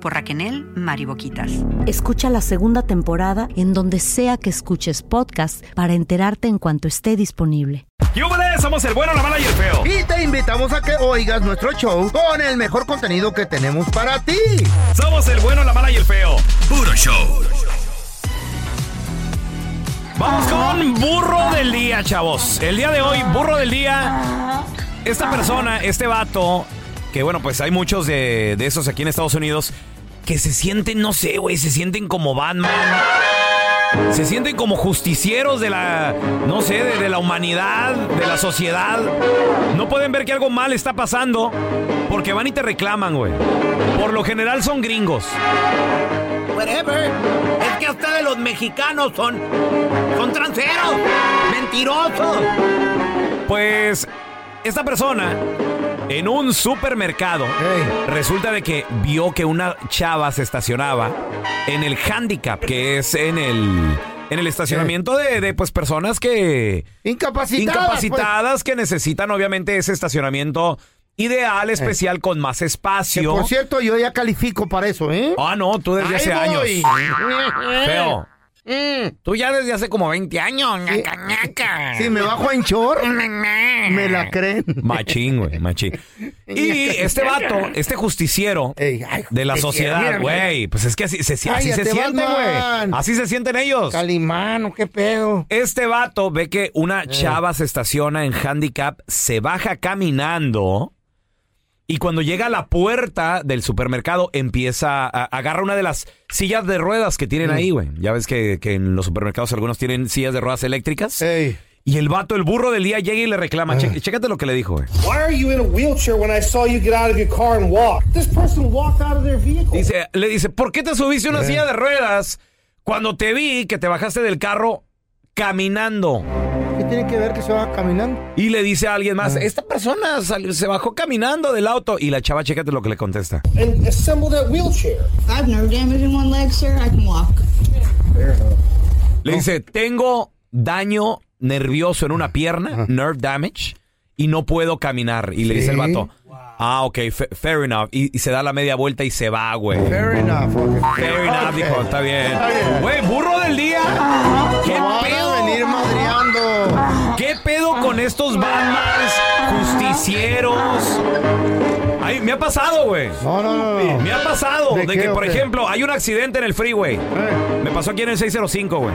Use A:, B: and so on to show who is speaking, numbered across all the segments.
A: por Raquel Mariboquitas.
B: Escucha la segunda temporada en donde sea que escuches podcast para enterarte en cuanto esté disponible.
C: ¡Yúbales! Somos el bueno, la mala y el feo.
D: Y te invitamos a que oigas nuestro show con el mejor contenido que tenemos para ti.
C: Somos el bueno, la mala y el feo. Puro show. Vamos con burro del día, chavos. El día de hoy, burro del día. Esta persona, este vato, que bueno, pues hay muchos de, de esos aquí en Estados Unidos que se sienten, no sé, güey, se sienten como Batman. Se sienten como justicieros de la, no sé, de, de la humanidad, de la sociedad. No pueden ver que algo mal está pasando porque van y te reclaman, güey. Por lo general son gringos.
E: Whatever. Es que ustedes los mexicanos son. son transeros. Mentirosos.
C: Pues esta persona en un supermercado resulta de que vio que una chava se estacionaba en el handicap, que es en el en el estacionamiento de, de, pues personas que
D: Incapacitadas.
C: incapacitadas que necesitan obviamente ese estacionamiento ideal, especial con más
D: pues. Que,
C: espacio.
D: por cierto, yo ya califico para eso, ¿eh?
C: Ah, no, tú desde
D: Ahí
C: hace años. Feo.
D: Mm.
C: Tú ya desde hace como 20 años. ñaca, ñaca.
D: Si me bajo en short, me la creen.
C: Machín, güey, machín. Y este vato, este justiciero de la sociedad, güey, pues es que así, se, así se siente, güey. Así se sienten ellos.
D: Calimano, qué pedo.
C: Este vato ve que una
D: Eh.
C: chava se estaciona en handicap, se baja caminando y cuando llega a la puerta del supermercado empieza a agarra una de las sillas de ruedas que
D: Mm.
C: tienen ahí, güey. Ya ves que, que en los supermercados algunos tienen sillas de ruedas eléctricas. Y el vato, el burro del día, llega y le reclama.
D: Ah.
C: Che- chécate lo que le dijo, güey.
F: Why are you in a wheelchair when I saw you get out of your car and walk? This person walked out of their vehicle.
C: Dice, le dice, ¿por qué te subiste a una silla de ruedas cuando te vi que te bajaste del carro caminando?
D: ¿Qué tiene que ver que se va caminando?
C: Y le dice a alguien más,
D: Ah.
C: esta persona salió- se bajó caminando del auto. Y la chava, chécate lo que le contesta.
F: And assemble that wheelchair.
G: I have nerve damage in one leg, sir. I can walk.
C: Le dice, tengo daño nervioso en una pierna, nerve damage, y no puedo caminar. Y le dice el
D: Sí.
C: vato, ah, ok, fa- fair enough. Y, y se da la media vuelta y se va, güey.
D: Fair enough.
C: Fair enough, dijo, está bien. Güey, burro del día. ¿Qué pedo?
D: Venir madreando.
C: ¿Qué pedo con estos Batmans justicieros? Ay, me ha pasado, güey.
D: No, no, no. no.
C: Me ha pasado
D: ¿De
C: de,
D: qué
C: que, por
D: qué?
C: ejemplo, hay un accidente en el freeway.
D: Eh.
C: Me pasó aquí en el 605, güey.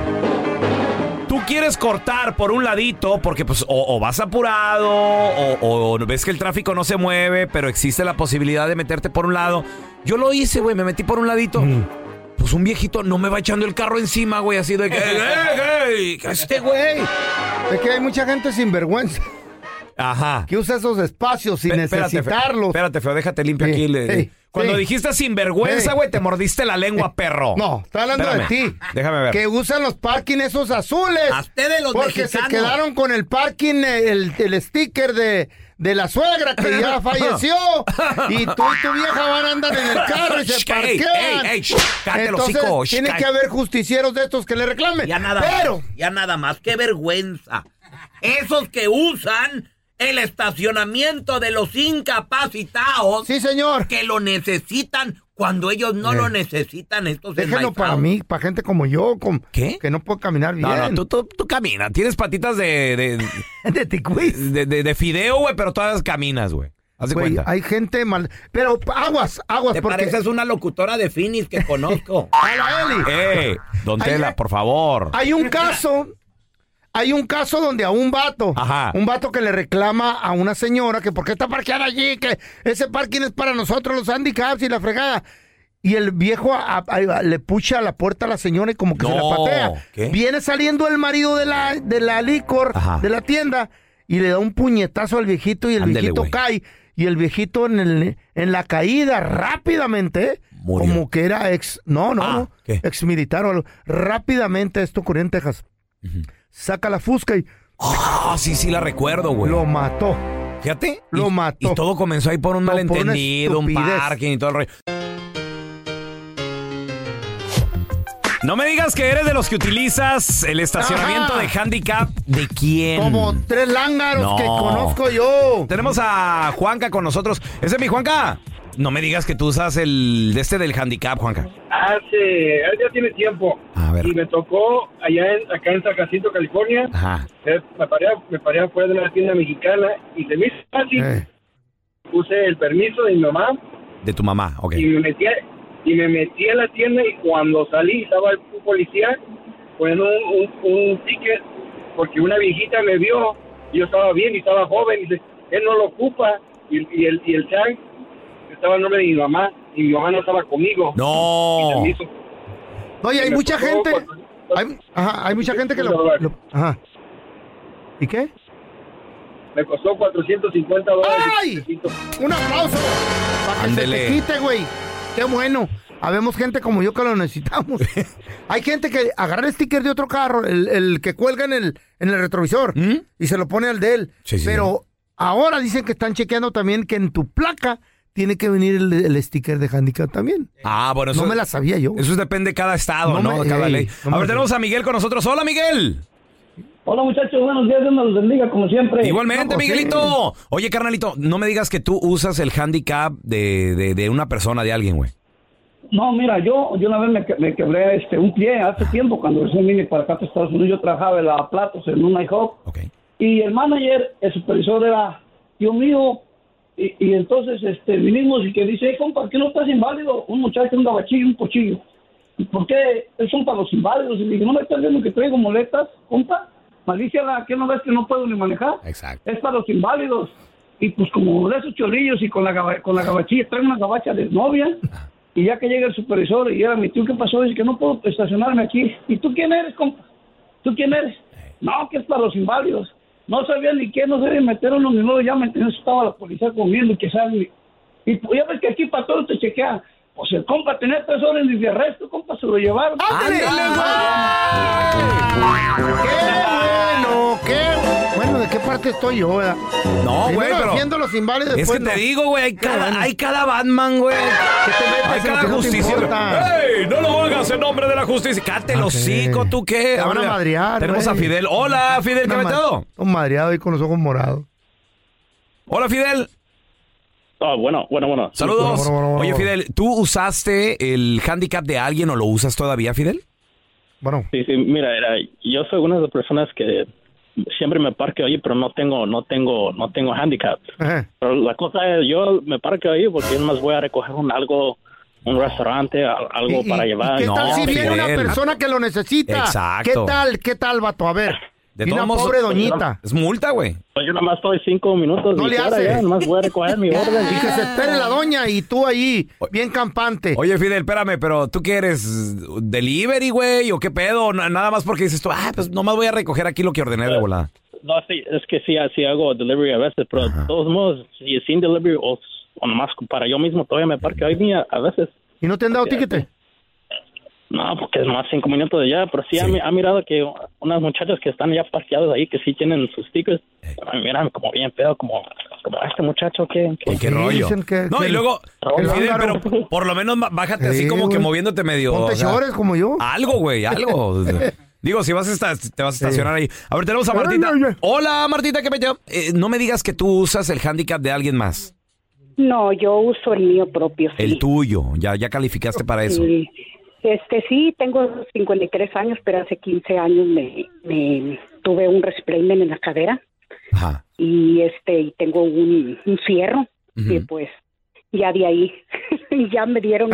C: Tú quieres cortar por un ladito porque pues o, o vas apurado o, o ves que el tráfico no se mueve, pero existe la posibilidad de meterte por un lado. Yo lo hice, güey, me metí por un ladito. Pues un viejito no me va echando el carro encima, güey, así de que, "Ey, ey, ey,
D: Este güey. Es que hay mucha gente sin vergüenza
C: Ajá.
D: que usa esos espacios sin
C: Pe- espérate, fe-
D: necesitarlos.
C: Espérate, feo, déjate limpio
D: Sí,
C: aquí. le-
D: sí,
C: Cuando
D: sí.
C: dijiste sinvergüenza,
D: Sí.
C: güey, te mordiste la lengua, perro.
D: No, estoy hablando
C: Espérame,
D: de ti.
C: Déjame ver.
D: Que usan los parking esos azules.
E: A ustedes los
D: Porque
E: mexicanos.
D: se quedaron con el parking, el, el sticker de, de la suegra que ya falleció. y tú y tu vieja van a andar en el carro y se parquean.
C: ey, ey,
D: Entonces,
C: hocico,
D: tiene que haber justicieros de estos que le reclamen.
E: Ya nada
D: Pero,
E: más. Ya nada más. Qué vergüenza. Esos que usan el estacionamiento de los incapacitados.
D: Sí, señor.
E: Que lo necesitan cuando ellos no
D: Eh.
E: lo necesitan. Estos
D: déjenlo para mí, para gente como yo, con-
C: ¿Qué?
D: que no puede caminar bien.
C: No, no, tú, tú, tú caminas. Tienes patitas de. De,
D: de
C: de, de- de fideo, güey, pero todas caminas, güey. Haz de
D: Güey,
C: cuenta.
D: hay gente mal. Pero aguas, aguas,
E: Te
D: porque.
E: pareces una locutora de Finis que conozco.
D: A la Eli.
C: ¡Eh! Don Tela, por favor.
D: Hay un caso, hay un caso donde a un vato,
C: Ajá.
D: un vato que le reclama a una señora que por qué está parqueada allí, que ese parking es para nosotros los handicaps y la fregada. Y el viejo a- a- le pucha a la puerta a la señora y como que se la patea.
C: ¿qué?
D: Viene saliendo el marido de la, de la licor,
C: Ajá.
D: de la tienda, y le da un puñetazo al viejito y el
C: Ándele,
D: viejito cae. Y el viejito en, el, en la caída rápidamente,
C: Murió.
D: como que era ex, no, no,
C: Ah,
D: no, ex militar o algo. Rápidamente, esto ocurrió en Texas. Saca la fusca y
C: Ah, sí, sí, la recuerdo, güey.
D: lo mató.
C: Fíjate.
D: Lo
C: y,
D: mató.
C: Y todo comenzó ahí por un
D: por
C: malentendido, un parking y todo el rollo. No me digas que eres de los que utilizas el estacionamiento
D: Ajá.
C: de handicap. ¿De quién?
D: Como tres lángaros
C: No.
D: que conozco yo.
C: Tenemos a Juanca con nosotros. Ese es mi Juanca. No me digas que tú usas el de este del handicap, Juanca.
F: Hace, ya tiene tiempo.
C: A ver.
F: Y me tocó allá en, acá en San Jacinto, California.
C: Ajá.
F: Eh, Me paré, me paré afuera de una tienda mexicana y se me hizo fácil.
D: Eh,
F: Puse el permiso de mi mamá
C: De tu mamá, ok.
F: y me metí y me metí a la tienda y cuando salí estaba un policía poniendo un, un, un ticket porque una viejita me vio y yo estaba bien y estaba joven y dice él no lo ocupa y, y el y el tag estaba en nombre de mi mamá y mi mamá no estaba conmigo
C: No.
F: y hizo
D: Oye, hay
F: me
D: mucha gente.
F: cuatro-
D: Hay, ajá, hay mucha gente que lo, lo- Ajá. ¿Y qué?
F: me costó 450 dólares
D: ¡Ay! Un aplauso. Para que se te quite, güey. Qué bueno. Habemos gente como yo que lo necesitamos. Hay gente que agarra el sticker de otro carro, el, el que cuelga en el, en el retrovisor,
C: ¿Mm?
D: y se lo pone al de él.
C: Sí, sí,
D: Pero ahora dicen que están chequeando también que en tu placa tiene que venir el, el sticker de handicap también.
C: Ah, bueno, eso,
D: No me la sabía yo.
C: eso depende de cada estado,
D: No
C: ¿no?
D: me-
C: cada
D: ey,
C: ley.
D: no
C: a ver, tenemos a Miguel con nosotros. Hola, Miguel.
H: Hola muchachos, buenos días, Dios los bendiga como siempre.
C: Igualmente,
D: No, pues,
C: Miguelito. Oye, carnalito, no me digas que tú usas el handicap de, de, de una persona, de alguien, güey.
H: No, mira, yo, yo una vez me, que- me quebré este, un pie hace tiempo cuando recién vine para acá a Estados Unidos. Yo trabajaba en la platos en un IHOP
C: Ok.
H: y el manager, el supervisor era tío mío y, y entonces este, vinimos y que dice, "Hey, compa, ¿por qué no estás inválido? Un muchacho, un gabachillo, un pochillo. ¿Y por qué? Son para los inválidos. Y le dije, ¿no me estás viendo que traigo muletas, compa? Malíciala, ¿qué no ves que no puedo ni manejar?
C: Exacto.
H: es para los inválidos. Y pues como de esos cholillos y con la, con la gabachilla, traen una gabacha de novia. Y ya que llega el supervisor y era mi tío, ¿qué pasó? Dice que no puedo estacionarme aquí. ¿Y tú quién eres, compa? ¿Tú quién eres? No, que es para los inválidos. No sabía ni qué, no sabía meter uno ni modo, ya me estaba la policía comiendo que saben. Y pues ya ves que aquí para todo te chequea. Pues el compa tenía tres órdenes de arresto, compa, se lo llevaron.
D: ¡Ándale, ¡Qué bueno! ¡Qué bueno! ¿De qué parte estoy yo, verdad?
C: No, güey, pero...
D: defiendo los inválidos,
C: Es que te
D: no.
C: digo, güey, hay cada, hay cada Batman, güey.
D: ¿Qué te
C: Hay cada
D: te
C: justicia. ¡Ey! No lo hagas en nombre de la justicia. Cállate el
D: Ok.
C: hocico, ¿tú qué?
D: Te van a madrear,
C: Tenemos a. Fidel. Hola, Fidel, ¿qué
D: ma-
C: metido?
D: Un madreado ahí con los ojos morados.
C: Hola, Fidel.
I: Ah, bueno, bueno, bueno.
C: Saludos.
D: Bueno, bueno, bueno,
C: Oye. Fidel, ¿tú usaste el handicap de alguien o lo usas todavía, Fidel?
D: Bueno,
I: Sí, sí, mira, era, yo soy una de las personas que siempre me parqueo ahí, pero no tengo, no tengo, no tengo handicap.
D: ajá.
I: Pero la cosa es, yo me parqueo ahí porque más voy a recoger un algo, un restaurante, al- algo
D: ¿Y-
I: para
D: y-
I: llevar.
D: ¿Qué
C: No,
D: tal si viene una persona que lo necesita?
C: Exacto.
D: ¿Qué tal? ¿Qué tal, vato? A ver.
C: De
D: Y una
C: modos,
D: pobre doñita.
C: Es multa, güey.
I: Pues yo nomás estoy cinco minutos
D: No le hace.
I: ya, nomás voy a recoger mi orden.
D: Y que se espere la doña y tú ahí, bien campante.
C: Oye, Fidel, espérame, pero ¿tú qué eres? ¿Delivery, güey? ¿O qué pedo? Na- Nada más porque dices tú, ah, pues nomás voy a recoger aquí lo que ordené de volada.
I: No, sí, es que sí, sí hago delivery a veces, pero de todos modos, si sin delivery o, o nomás para yo mismo todavía me parque ahí mía a veces.
D: ¿Y no te han dado tiquete?
I: No, porque es más cinco minutos de allá, pero sí, Ha, mi- ha mirado que unas muchachas que están ya parqueadas ahí, que sí tienen sus stickers, a mí miran como bien pedo, como, como este muchacho que... que
C: ¿Qué rollo? no, y luego, Fidel, pero por lo menos bájate así
D: Sí,
C: como que moviéndote medio.
D: Ponte
C: o sea,
D: llores como yo.
C: Algo, güey, algo. Digo, si vas a estar, te vas a estacionar ahí. A ver, tenemos a Martita. Hola, Martita, ¿qué metió? Eh, no me digas que tú usas el handicap de alguien más.
J: No, yo uso el mío propio. Sí.
C: El tuyo. Ya, ya calificaste para eso.
J: Sí. Este sí, tengo 53 años, pero hace 15 años me, me tuve un resplayment en la cadera
C: Ajá.
J: y este y tengo un, un fierro y pues ya de ahí ya me dieron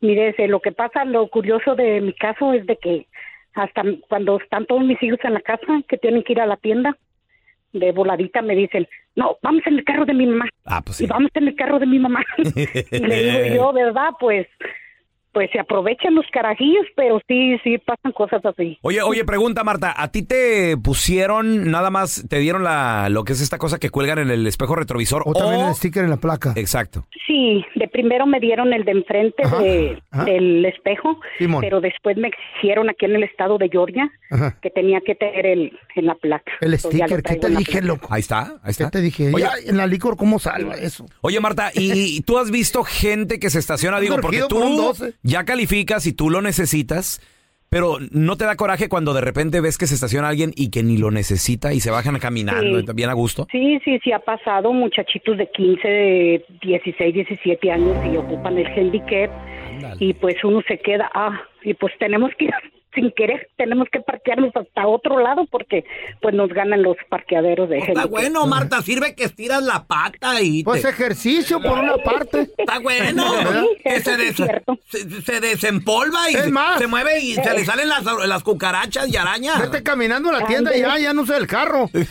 J: mi, mi. Lo que pasa, lo curioso de mi caso es de que hasta cuando están todos mis hijos en la casa que tienen que ir a la tienda de voladita me dicen, no, vamos en el carro de mi mamá.
C: Ah, pues
J: Y vamos en el carro de mi mamá. y le digo yo, ¿verdad? Pues, pues se aprovechan los carajillos, pero sí, sí pasan cosas así.
C: Oye, oye, pregunta, Marta, ¿a ti te pusieron nada más, te dieron la, lo que es esta cosa que cuelgan en el espejo retrovisor?
D: O también el sticker en la placa.
C: Exacto.
J: Sí, de primero me dieron el de enfrente de-
D: ajá.
J: del espejo,
D: Simón.
J: pero después me exigieron aquí en el estado de Georgia
D: Ajá.
J: que tenía que tener el en la placa.
D: El
J: Entonces,
D: sticker, ¿qué te dije,
J: placa.
D: loco?
C: Ahí está, ahí está.
D: ¿Qué te dije?
C: Oye,
D: Ya, en la licor, ¿cómo salva eso?
C: Oye, Marta, ¿y tú has visto gente que se estaciona? Digo, porque tú
D: 12.
C: Ya calificas y tú lo necesitas, pero ¿no te da coraje cuando de repente ves que se estaciona alguien y que ni lo necesita y se bajan caminando
J: Sí.
C: bien a gusto?
J: Sí, sí, sí ha pasado muchachitos de 15, de 16, 17 años y ocupan el handicap y pues uno se queda, ah, y pues tenemos que ir sin querer, tenemos que parquearnos hasta otro lado porque pues nos ganan los parqueaderos de
E: Está
J: handicap.
E: bueno, Marta, sirve que estiras la pata y...
D: Pues
E: te-
D: ejercicio por una parte.
E: Está bueno. Se, des- se, se desempolva y
D: más.
E: se mueve y se le salen las, las cucarachas y arañas.
D: Vete caminando a la tienda y ya, ya no usa el carro.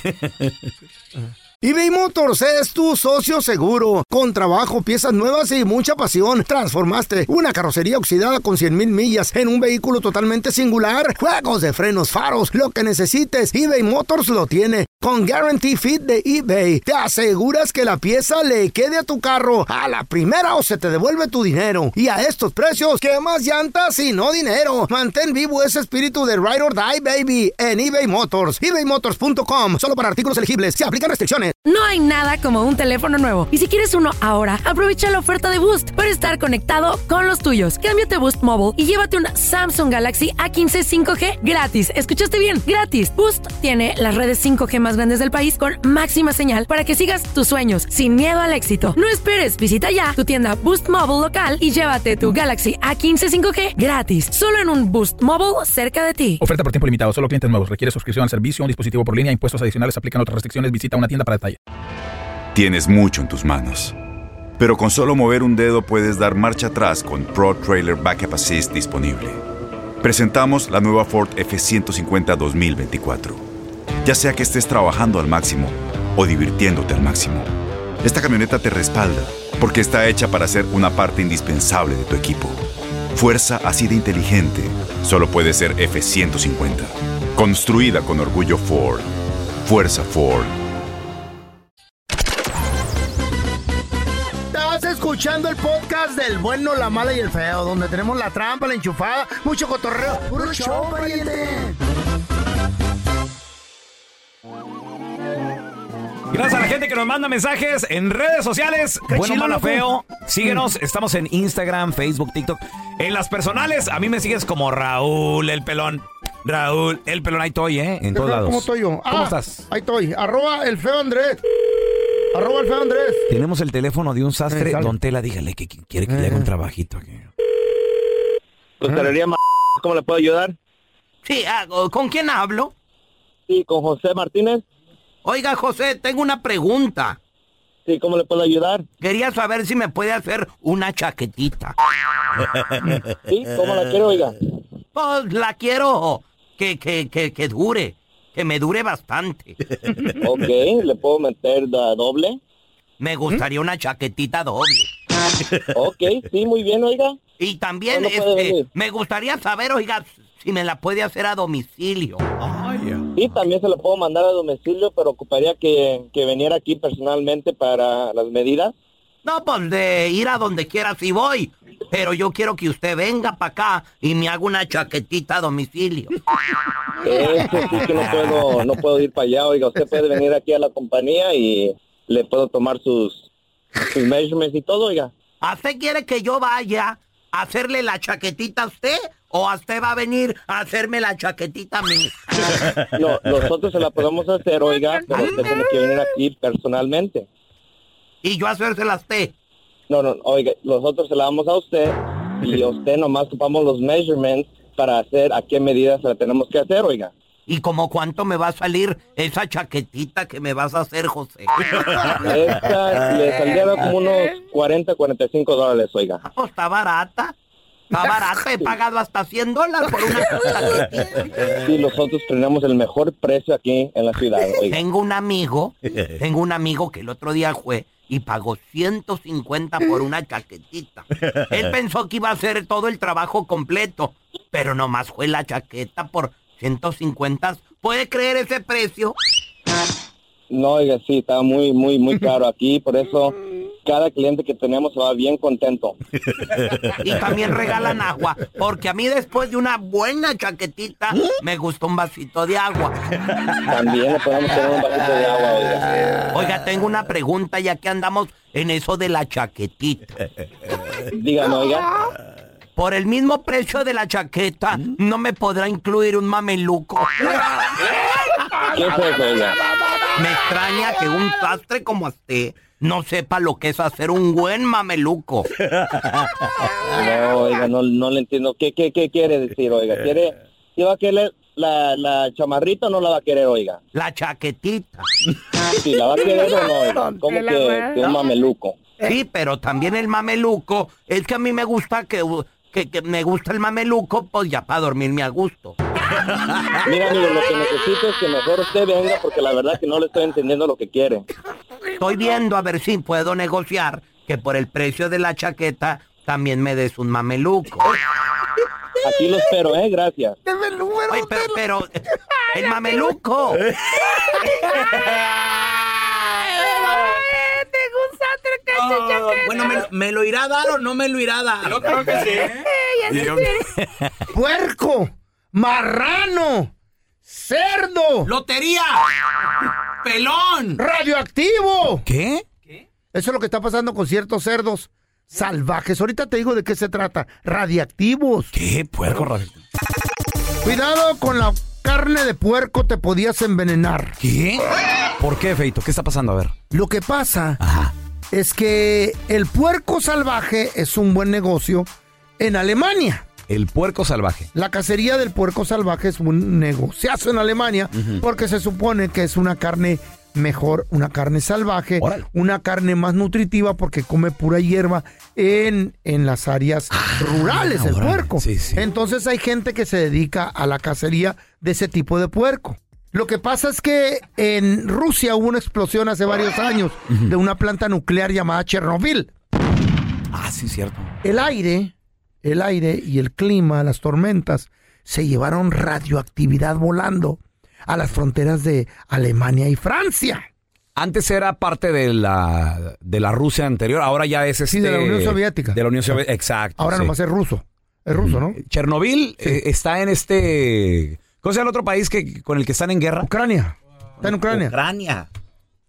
K: eBay Motors es tu socio seguro. Con trabajo, piezas nuevas y mucha pasión, transformaste una carrocería oxidada con 100 mil millas en un vehículo totalmente singular. Juegos de frenos, faros, lo que necesites, eBay Motors lo tiene. Con Guarantee Fit de eBay, te aseguras que la pieza le quede a tu carro a la primera o se te devuelve tu dinero. Y a estos precios, ¿qué más llantas y no dinero? Mantén vivo ese espíritu de Ride or Die, baby, en eBay Motors. ebaymotors.com, solo para artículos elegibles. Se aplican restricciones.
L: No hay nada como un teléfono nuevo. Y si quieres uno ahora, aprovecha la oferta de Boost para estar conectado con los tuyos. Cámbiate Boost Mobile y llévate un Samsung Galaxy A15 5G gratis. ¿Escuchaste bien? Gratis. Boost tiene las redes 5G más grandes del país con máxima señal para que sigas tus sueños sin miedo al éxito. No esperes, visita ya tu tienda Boost Mobile local y llévate tu Galaxy A15 5G gratis. Solo en un Boost Mobile cerca de ti.
M: Oferta por tiempo limitado, solo clientes nuevos. Requiere suscripción al servicio, un dispositivo por línea, impuestos adicionales, aplican otras restricciones. Visita una tienda para detalle.
N: Tienes mucho en tus manos. Pero con solo mover un dedo puedes dar marcha atrás con Pro Trailer Backup Assist disponible. Presentamos la nueva Ford F150 2024. Ya sea que estés trabajando al máximo o divirtiéndote al máximo, esta camioneta te respalda porque está hecha para ser una parte indispensable de tu equipo. Fuerza así de inteligente solo puede ser F150. Construida con orgullo Ford. Fuerza Ford.
D: Estás escuchando el podcast del bueno, la mala y el feo, donde tenemos la trampa, la enchufada, mucho cotorreo. ¡Puro!
C: Gracias a la gente que nos manda mensajes en redes sociales.
D: Qué
C: Bueno,
D: loco.
C: feo. Síguenos. Estamos en Instagram, Facebook, TikTok. En las personales, a mí me sigues como Raúl el pelón. Raúl el pelón. Ahí estoy, ¿eh? En todos lados.
D: ¿Cómo estoy yo?
C: ¿Cómo
D: Ah,
C: estás?
D: Ahí estoy. Arroba el feo Andrés. Arroba el feo Andrés.
C: Tenemos el teléfono de un sastre.
D: Eh.
C: Don Tela, dígale que que quiere que le haga un trabajito aquí.
O: Pastelería Ma- ¿cómo le puedo ayudar?
E: Sí, ah, ¿con quién hablo?
O: Sí, con José Martínez.
E: Oiga, José, tengo una pregunta.
O: Sí, ¿cómo le puedo ayudar?
E: Quería saber si me puede hacer una chaquetita.
O: Sí, ¿cómo la quiero, oiga?
E: Pues la quiero que, que, que, que dure. que me dure bastante.
O: Ok, ¿le puedo meter da- doble?
E: Me gustaría una chaquetita doble.
O: Ok, sí, muy bien, oiga.
E: Y también
O: ¿Cuándo puede
E: este, me gustaría saber, oiga, si me la puede hacer a domicilio.
O: Sí, también se lo puedo mandar a domicilio, pero ocuparía que, que viniera aquí personalmente para las medidas.
E: No, pues de ir a donde quiera si voy. Pero yo quiero que usted venga para acá y me haga una chaquetita a domicilio.
O: Eso sí que no puedo, no puedo ir para allá, oiga. Usted puede venir aquí a la compañía y le puedo tomar sus, sus measurements y todo, oiga.
E: ¿A usted quiere que yo vaya a hacerle la chaquetita a usted? ¿O a usted va a venir a hacerme la chaquetita a mí?
O: No, nosotros se la podemos hacer, oiga, pero usted tiene que venir aquí personalmente.
E: ¿Y yo hacérsela a usted?
O: No, no, oiga, nosotros se la damos a usted y a usted nomás tomamos los measurements para hacer a qué medidas se la tenemos que hacer, oiga.
E: ¿Y como cuánto me va a salir esa chaquetita que me vas a hacer, José?
O: Esta le saldría como unos 40, 45 dólares, oiga.
E: Pues está barata. Está barata. He pagado hasta 100 dólares por una.
O: Sí, nosotros tenemos el mejor precio aquí en la ciudad, oiga.
E: Tengo un amigo, tengo un amigo que el otro día fue y pagó 150 por una chaquetita. Él pensó que iba a hacer todo el trabajo completo, pero nomás fue la chaqueta por 150. ¿Puede creer ese precio?
O: No, oiga, sí, está muy, muy, muy caro aquí, por eso cada cliente que tenemos se va bien contento.
E: Y también regalan agua, porque a mí después de una buena chaquetita me gusta un vasito de agua.
O: También le podemos tener un vasito de agua, oiga.
E: Oiga, tengo una pregunta ya que andamos en eso de la chaquetita.
O: Dígame, oiga.
E: Por el mismo precio de la chaqueta, ¿no me podrá incluir un mameluco?
O: ¿Qué eso, oiga?
E: Me extraña que un sastre como usted no sepa lo que es hacer un buen mameluco.
O: No, oiga, no, no le entiendo. ¿Qué, qué, qué quiere decir, oiga? ¿Quiere, ¿sí va a querer la, la chamarrita o no la va a querer, oiga?
E: La chaquetita.
O: Sí, ¿la va a querer o no, oiga? ¿Cómo que, que un mameluco?
E: Sí, pero también el mameluco, es que a mí me gusta que, que, que me gusta el mameluco, pues ya para dormirme a gusto.
O: Mira, amigo, lo que necesito es que mejor usted venga porque la verdad que no le estoy entendiendo lo que quiere.
E: Estoy viendo a ver si puedo negociar que por el precio de la chaqueta también me des un mameluco.
O: Aquí lo espero, ¿eh? Gracias.
E: Oye, pero, pero, el mameluco.
L: Oh,
E: bueno, me, me lo irá a dar o no me lo irá a dar?
C: Yo creo que sí.
D: ¡Puerco! ¡Marrano! ¡Cerdo!
E: ¡Lotería! ¡Pelón!
D: ¡Radioactivo!
C: ¿Qué?
D: Eso es lo que está pasando con ciertos cerdos salvajes. Ahorita te digo de qué se trata. Radiactivos.
C: ¿Qué? Puerco radioactivo.
D: Cuidado con la carne de puerco, te podías envenenar.
C: ¿Qué? ¿Por qué, Feito? ¿Qué está pasando? A ver.
D: Lo que pasa es que el puerco salvaje es un buen negocio en Alemania.
C: El puerco salvaje.
D: La cacería del puerco salvaje es un negociazo en Alemania porque se supone que es una carne mejor, una carne salvaje, una carne más nutritiva porque come pura hierba en, en las áreas rurales, el
C: órale.
D: puerco.
C: Sí, sí.
D: Entonces hay gente que se dedica a la cacería de ese tipo de puerco. Lo que pasa es que en Rusia hubo una explosión hace varios años de una planta nuclear llamada Chernobyl.
C: Ah, sí, cierto.
D: El aire, el aire y el clima, las tormentas, se llevaron radioactividad volando a las fronteras de Alemania y Francia.
C: Antes era parte de la, de la Rusia anterior, ahora ya es este...
D: Sí, de la Unión Soviética.
C: De la Unión Soviética, exacto.
D: Ahora
C: sí.
D: nomás es ruso. Es ruso, ¿no?
C: Chernobyl eh, está en este... ¿Cómo se llama el otro país que, con el que están en guerra?
D: Ucrania. Está en Ucrania.
E: Ucrania.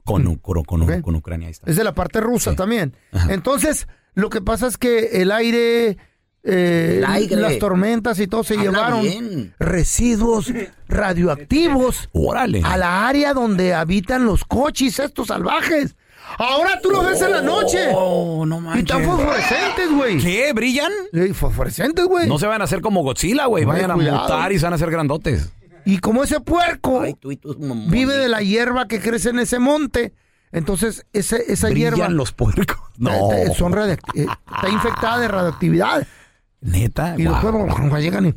C: Con, con, con- con Ucrania, ahí está.
D: Es de la parte rusa también. Entonces, lo que pasa es que el aire, eh, las tormentas y todo se
E: Habla
D: llevaron
E: bien.
D: residuos radioactivos
C: Órale.
D: a la área donde habitan los coches estos salvajes. Ahora tú los ves en la noche.
C: Oh, no
D: Y están fosforescentes, güey.
C: ¿Qué? ¿Brillan?
D: Sí, fosforescentes, güey.
C: No se van a hacer como Godzilla, güey.
D: Ay,
C: Vayan a
D: cuidado.
C: mutar y se van a hacer grandotes.
D: Y como ese puerco
E: Tú y
D: vive de la hierba que crece en ese monte, entonces ese, esa
C: Brillan
D: hierba
C: los puercos. No.
D: son radioact- eh, está infectada de radioactividad.
C: Neta.
D: Y los
C: Guau.
D: puercos llegan y...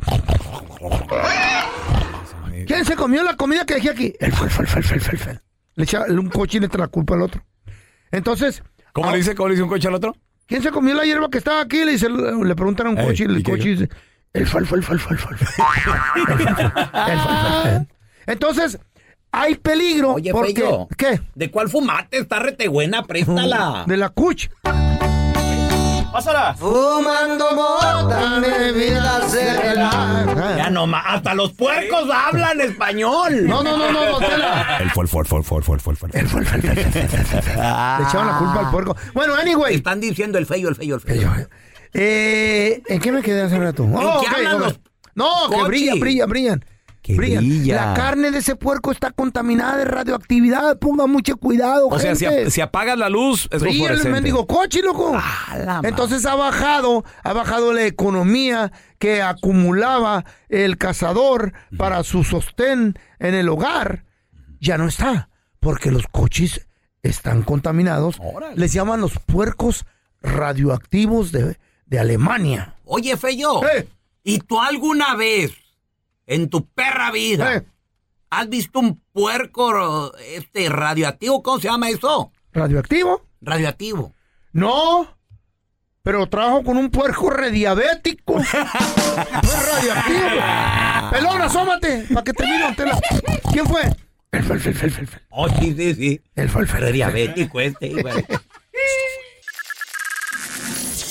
D: ¿Quién se comió la comida que dejé aquí? El fal, fal, fal, fal, fal, fal. Le echa un coche y le echa la culpa al otro. Entonces,
C: ¿Cómo le dice, cómo le dice un coche al otro?
D: ¿quién se comió la hierba que estaba aquí? Le, dice, le preguntan a un
C: Ey,
D: coche y el
C: ¿y qué
D: coche dice, el fal, fal, fal, fal, fal. fal. El fal, fal, fal, fal. Entonces, hay peligro
E: Oye,
D: porque...
E: Feyo.
D: ¿Qué?
E: ¿De cuál fumate? Está rete buena, préstala.
D: De la cuch.
E: Pásala.
K: Fumando mota, mi vida se relaja.
E: Ya no más, hasta los puercos hablan español.
D: No, no, no, no.
C: El fol, fol, fol, fol, fol, fol, fol.
D: El fol, fol, fol, fol, fol, fol, fol. Le echaban la culpa al puerco. Bueno, anyway.
E: Están diciendo el feyo, el feyo, el feyo.
D: Eh, ¿En qué me quedé hace rato? Oh,
E: qué
D: ok,
E: hablan
D: ok.
E: los
D: No, que brillan, brillan, brillan.
C: Que
D: Brillan.
C: brilla.
D: La carne de ese puerco está contaminada de radioactividad. Ponga mucho cuidado,
C: O sea, si,
D: gente.
C: ap- si apagas la luz, es
D: Brilla el mendigo coche, loco.
C: la
D: Entonces ha bajado, ha bajado la economía que acumulaba el cazador para su sostén en el hogar. Ya no está, porque los coches están contaminados. Les llaman los puercos radioactivos de, de Alemania.
E: Oye, feyo. ¿Y tú alguna vez en tu perra vida has visto un puerco este radioactivo? ¿Cómo se llama eso?
D: ¿Radioactivo?
E: Radioactivo.
D: No, pero trabajo con un puerco rediabético. no es radioactivo. Pelón, asómate, para que te mire, don Tela. ¿Quién fue? El fel, fel, fel, fel.
E: Oh, sí, sí, sí.
D: El fel,
E: diabético este, güey.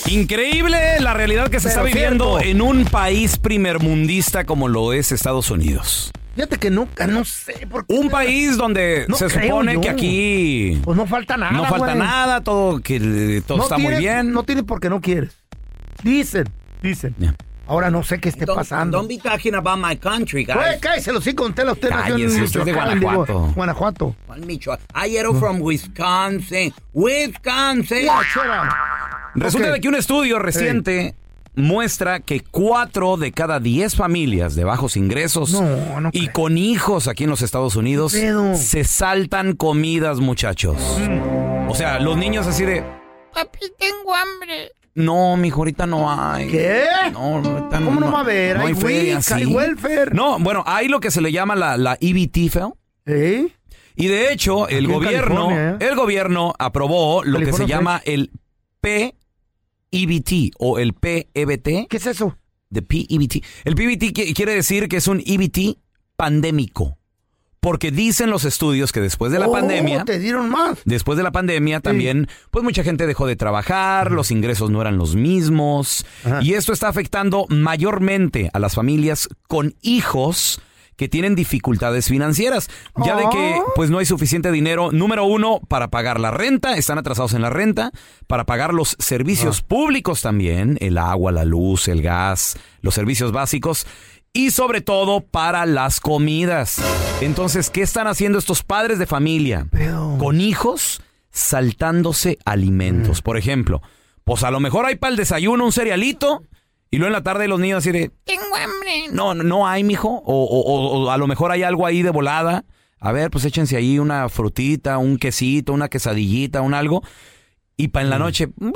C: Increíble la realidad que se
D: Pero
C: está viviendo
D: cierto.
C: en un país primermundista como lo es Estados Unidos.
D: Fíjate que nunca, no sé por qué.
C: Un país donde
D: No
C: se
D: creo
C: supone
D: yo.
C: que aquí
D: Pues no falta nada.
C: no falta
D: güey.
C: nada, todo que eh, todo
D: No
C: está muy
D: tienes-
C: bien.
D: No tienes porque no quieres. Dicen, dicen. Ahora no sé qué esté pasando.
E: Don't be talking about my country, guys.
D: Güey, cállese los hijos, Tela. Usted nació en
C: Cállese, usted es de
D: Michoacán, digo,
C: Guanajuato.
D: Guanajuato.
E: ¿Cuál Michoacán? I am from Wisconsin. Wisconsin.
C: Resulta de que un estudio reciente muestra que cuatro de cada diez familias de bajos ingresos
D: No, no
C: y con hijos aquí en los Estados Unidos se saltan comidas, muchachos.
D: Mm.
C: O sea, los niños así de,
P: Papi, tengo hambre.
C: no, mijo, ahorita no hay.
D: ¿Qué?
C: No, ahorita
D: ¿Cómo no va a haber? Hay
C: feria,
D: WIC, hay
C: sí.
D: welfare.
C: No, bueno, hay lo que se le llama la, la EBT, feo.
D: ¿Eh?
C: Y de hecho, el
D: Aquí
C: gobierno,
D: ¿eh?
C: el gobierno aprobó lo que se llama el PEBT o el PEBT.
D: ¿Qué es eso?
C: De PEBT. El PEBT qui- quiere decir que es un EBT pandémico. Porque dicen los estudios que después de la
D: Oh,
C: pandemia,
D: te dieron más.
C: después de la pandemia también, pues mucha gente dejó de trabajar, los ingresos no eran los mismos. Y esto está afectando mayormente a las familias con hijos que tienen dificultades financieras, ya de que pues no hay suficiente dinero, número uno, para pagar la renta, están atrasados en la renta, para pagar los servicios públicos también, el agua, la luz, el gas, los servicios básicos, y sobre todo para las comidas. Entonces, ¿qué están haciendo estos padres de familia con hijos saltándose alimentos? Por ejemplo, pues a lo mejor hay para el desayuno un cerealito y luego en la tarde los niños así de,
P: Tengo hambre.
C: no, no, hay, mijo. O, o, o- o a lo mejor hay algo ahí de volada. A ver, pues échense ahí una frutita, un quesito, una quesadillita, un algo. Y para en la noche, mm,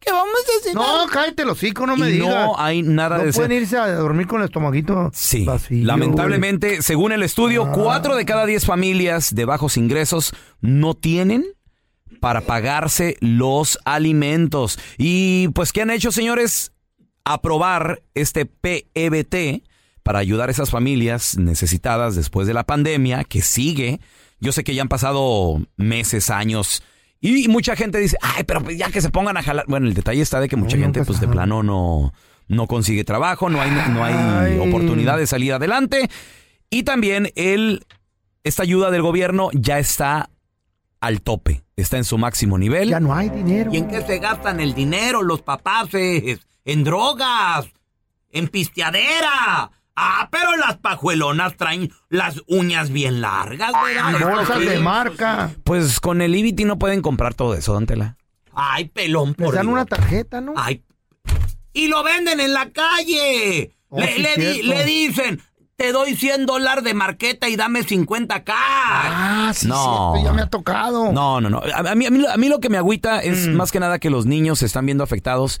P: ¿Qué vamos a hacer?
D: No, cállate los hocico, no me
C: y
D: digas.
C: no hay nada
D: no
C: de
D: pueden irse a dormir con el estomaguito
C: Sí,
D: vacío,
C: lamentablemente, según el estudio, cuatro de cada diez familias de bajos ingresos no tienen para pagarse los alimentos. Y pues, ¿qué han hecho, señores? Aprobar este PEBT para ayudar a esas familias necesitadas después de la pandemia que sigue. Yo sé que ya han pasado meses, años. Y mucha gente dice, ay, pero pues ya que se pongan a jalar. Bueno, el detalle está de que mucha gente, pues de plano no, no consigue trabajo, no hay, no hay
D: Ay.
C: oportunidad de salir adelante. Y también el, esta ayuda del gobierno ya está al tope, está en su máximo nivel.
D: Ya no hay dinero.
E: ¿Y en qué se gastan el dinero los papaces? En drogas, en pisteadera. Ah, pero las pajuelonas traen las uñas bien largas, ¿verdad?
D: Bolsas de marca.
C: Pues con el IBT no pueden comprar todo eso, don Tela.
E: Ay, pelón por
D: Les dan
E: Dios.
D: una tarjeta, ¿no?
E: Ay. Y lo venden en la calle.
D: Oh,
E: le,
D: sí,
E: le di-
D: cierto.
E: le dicen, te doy 100 dólares de marqueta y dame 50 cash.
D: Ah, sí,
C: No.
D: cierto, ya me ha tocado.
C: No, no, no. A, a mí, a, mí, a mí lo que me agüita es más que nada que los niños se están viendo afectados